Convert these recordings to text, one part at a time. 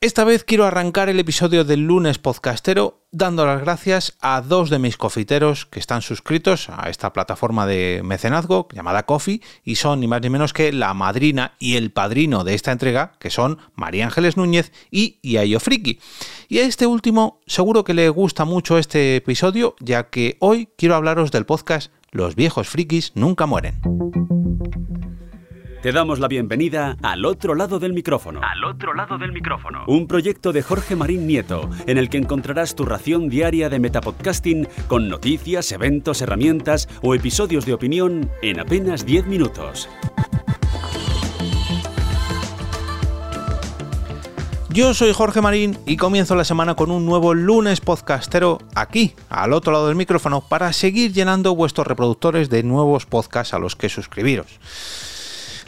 Esta vez quiero arrancar el episodio del lunes podcastero dando las gracias a dos de mis cofiteros que están suscritos a esta plataforma de mecenazgo llamada Coffee y son ni más ni menos que la madrina y el padrino de esta entrega, que son María Ángeles Núñez y Iayo Friki. Y a este último seguro que le gusta mucho este episodio, ya que hoy quiero hablaros del podcast Los viejos frikis nunca mueren. Te damos la bienvenida al otro lado del micrófono. Al otro lado del micrófono. Un proyecto de Jorge Marín Nieto, en el que encontrarás tu ración diaria de metapodcasting con noticias, eventos, herramientas o episodios de opinión en apenas 10 minutos. Yo soy Jorge Marín y comienzo la semana con un nuevo lunes podcastero aquí, al otro lado del micrófono, para seguir llenando vuestros reproductores de nuevos podcasts a los que suscribiros.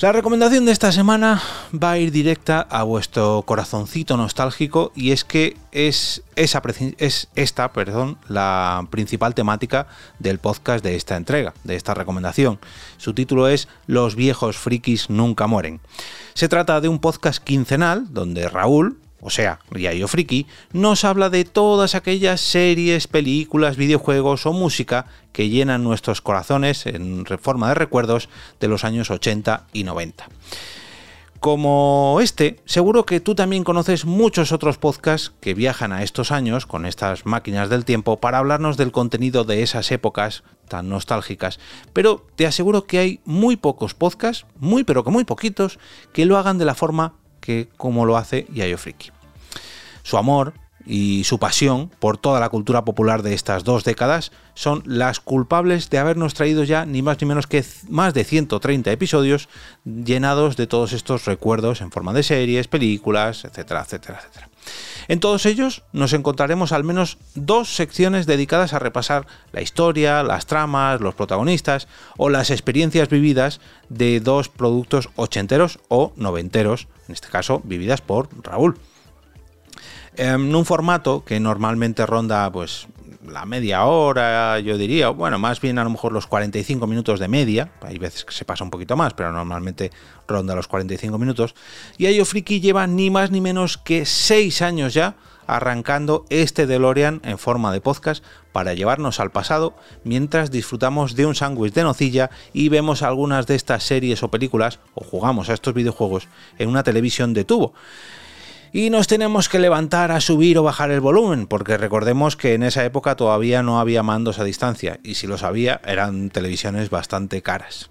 La recomendación de esta semana va a ir directa a vuestro corazoncito nostálgico y es que es, esa, es esta perdón, la principal temática del podcast de esta entrega, de esta recomendación. Su título es Los viejos frikis nunca mueren. Se trata de un podcast quincenal donde Raúl, o sea, Riayo Friki, nos habla de todas aquellas series, películas, videojuegos o música que llenan nuestros corazones en forma de recuerdos de los años 80 y 90. Como este, seguro que tú también conoces muchos otros podcasts que viajan a estos años con estas máquinas del tiempo para hablarnos del contenido de esas épocas tan nostálgicas. Pero te aseguro que hay muy pocos podcasts, muy pero que muy poquitos, que lo hagan de la forma que como lo hace Yayo Friki. Su amor y su pasión por toda la cultura popular de estas dos décadas son las culpables de habernos traído ya ni más ni menos que más de 130 episodios llenados de todos estos recuerdos en forma de series, películas, etcétera, etcétera, etcétera. En todos ellos nos encontraremos al menos dos secciones dedicadas a repasar la historia, las tramas, los protagonistas o las experiencias vividas de dos productos ochenteros o noventeros, en este caso vividas por Raúl. En un formato que normalmente ronda pues la media hora, yo diría, bueno, más bien a lo mejor los 45 minutos de media, hay veces que se pasa un poquito más, pero normalmente ronda los 45 minutos, y Ayo Friki lleva ni más ni menos que 6 años ya arrancando este DeLorean en forma de podcast para llevarnos al pasado mientras disfrutamos de un sándwich de nocilla y vemos algunas de estas series o películas o jugamos a estos videojuegos en una televisión de tubo y nos tenemos que levantar a subir o bajar el volumen, porque recordemos que en esa época todavía no había mandos a distancia, y si los había eran televisiones bastante caras.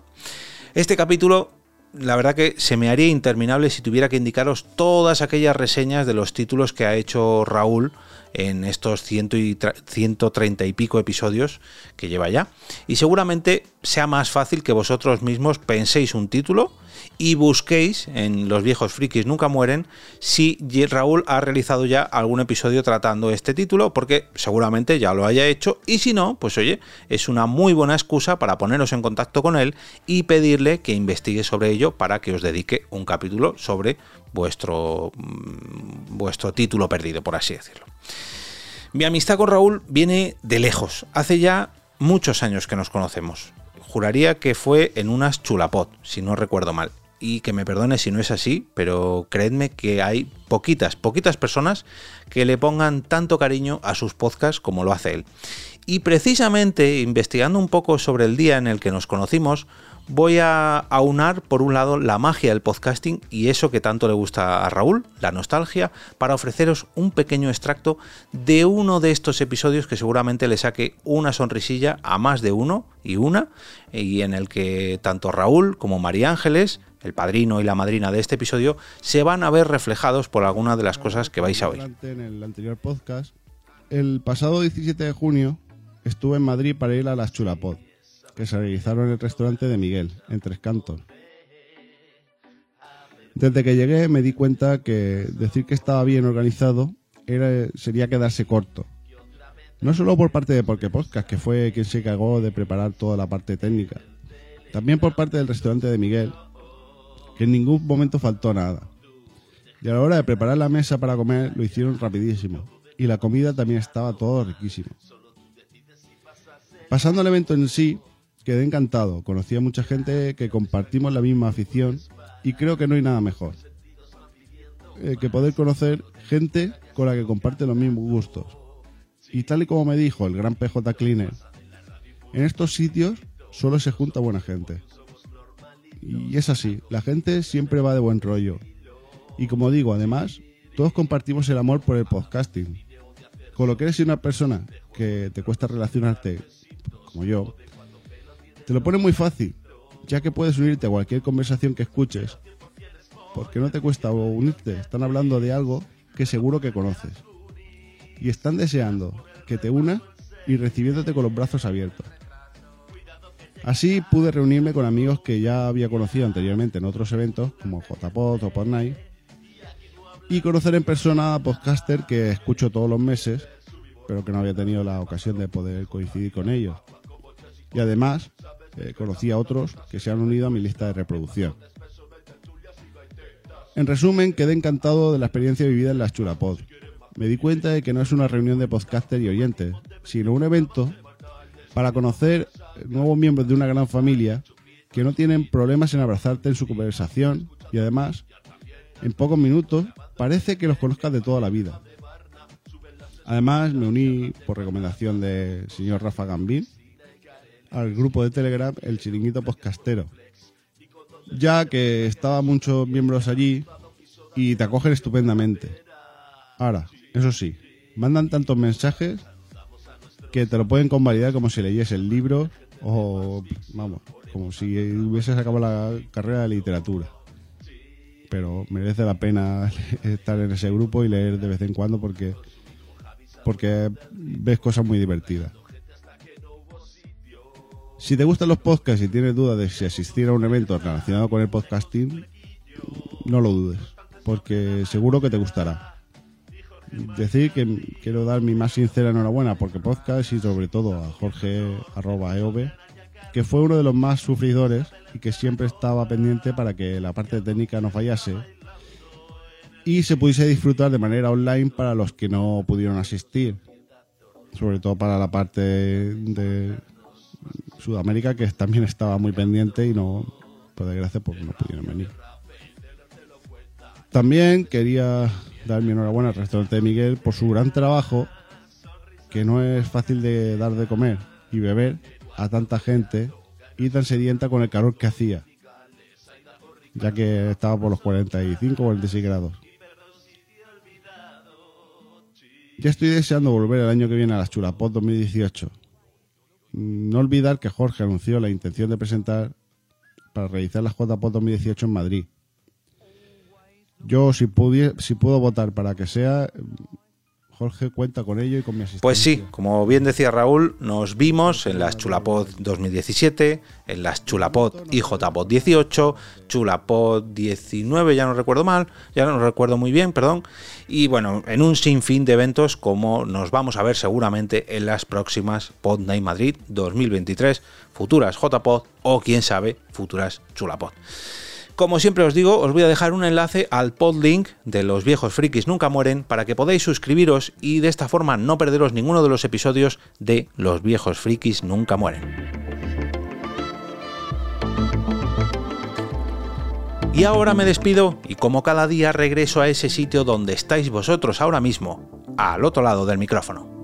Este capítulo, la verdad que se me haría interminable si tuviera que indicaros todas aquellas reseñas de los títulos que ha hecho Raúl en estos 130 y pico episodios que lleva ya. Y seguramente sea más fácil que vosotros mismos penséis un título y busquéis en Los viejos frikis nunca mueren si Raúl ha realizado ya algún episodio tratando este título, porque seguramente ya lo haya hecho y si no, pues oye, es una muy buena excusa para poneros en contacto con él y pedirle que investigue sobre ello para que os dedique un capítulo sobre vuestro, mm, vuestro título perdido, por así decirlo. Mi amistad con Raúl viene de lejos. Hace ya muchos años que nos conocemos. Juraría que fue en unas chulapot, si no recuerdo mal y que me perdone si no es así, pero creedme que hay poquitas, poquitas personas que le pongan tanto cariño a sus podcasts como lo hace él. Y precisamente investigando un poco sobre el día en el que nos conocimos, voy a aunar por un lado la magia del podcasting y eso que tanto le gusta a Raúl, la nostalgia, para ofreceros un pequeño extracto de uno de estos episodios que seguramente le saque una sonrisilla a más de uno y una, y en el que tanto Raúl como María Ángeles el padrino y la madrina de este episodio, se van a ver reflejados por alguna de las cosas que vais a oír. En el anterior podcast, el pasado 17 de junio estuve en Madrid para ir a las Chulapod, que se realizaron en el restaurante de Miguel, en Tres Cantos. Desde que llegué me di cuenta que decir que estaba bien organizado era, sería quedarse corto. No solo por parte de Porque Podcast, que fue quien se encargó de preparar toda la parte técnica, también por parte del restaurante de Miguel, que en ningún momento faltó nada. Y a la hora de preparar la mesa para comer lo hicieron rapidísimo. Y la comida también estaba todo riquísimo. Pasando al evento en sí, quedé encantado. Conocí a mucha gente que compartimos la misma afición y creo que no hay nada mejor. eh, que poder conocer gente con la que comparte los mismos gustos. Y tal y como me dijo el gran PJ Cleaner, en estos sitios solo se junta buena gente. Y es así, la gente siempre va de buen rollo. Y como digo, además, todos compartimos el amor por el podcasting. Con lo que eres una persona que te cuesta relacionarte, como yo, te lo pone muy fácil, ya que puedes unirte a cualquier conversación que escuches, porque no te cuesta unirte, están hablando de algo que seguro que conoces. Y están deseando que te una y recibiéndote con los brazos abiertos. Así pude reunirme con amigos que ya había conocido anteriormente en otros eventos, como JPod o Podnight, y conocer en persona a podcaster que escucho todos los meses, pero que no había tenido la ocasión de poder coincidir con ellos. Y además, eh, conocí a otros que se han unido a mi lista de reproducción. En resumen, quedé encantado de la experiencia vivida en las Chulapod. Me di cuenta de que no es una reunión de podcaster y oyentes, sino un evento para conocer nuevos miembros de una gran familia que no tienen problemas en abrazarte en su conversación y además, en pocos minutos, parece que los conozcas de toda la vida. Además, me uní por recomendación del señor Rafa Gambín al grupo de Telegram El Chiringuito Podcastero, ya que estaban muchos miembros allí y te acogen estupendamente. Ahora, eso sí, mandan tantos mensajes que te lo pueden convalidar como si leyes el libro o, vamos, como si hubieses acabado la carrera de literatura. Pero merece la pena estar en ese grupo y leer de vez en cuando porque, porque ves cosas muy divertidas. Si te gustan los podcasts y tienes dudas de si asistir a un evento relacionado con el podcasting, no lo dudes, porque seguro que te gustará. Decir que quiero dar mi más sincera enhorabuena porque podcast y sobre todo a Jorge arroba EOB, que fue uno de los más sufridores y que siempre estaba pendiente para que la parte técnica no fallase y se pudiese disfrutar de manera online para los que no pudieron asistir, sobre todo para la parte de Sudamérica que también estaba muy pendiente y no, por desgracia, pues no pudieron venir. También quería dar mi enhorabuena al restaurante de Miguel por su gran trabajo, que no es fácil de dar de comer y beber a tanta gente y tan sedienta con el calor que hacía, ya que estaba por los 45 o 46 grados. Ya estoy deseando volver el año que viene a las Chulapot 2018. No olvidar que Jorge anunció la intención de presentar para realizar las JPOT 2018 en Madrid. Yo, si, si puedo votar para que sea, Jorge cuenta con ello y con mi asistencia. Pues sí, como bien decía Raúl, nos vimos en las Chulapod 2017, en las Chulapod y JPod 18, Chulapod 19, ya no recuerdo mal, ya no recuerdo muy bien, perdón, y bueno, en un sinfín de eventos como nos vamos a ver seguramente en las próximas Pod Night Madrid 2023, futuras JPod o quién sabe, futuras Chulapod. Como siempre os digo, os voy a dejar un enlace al podlink de Los viejos frikis nunca mueren para que podáis suscribiros y de esta forma no perderos ninguno de los episodios de Los viejos frikis nunca mueren. Y ahora me despido y como cada día regreso a ese sitio donde estáis vosotros ahora mismo, al otro lado del micrófono.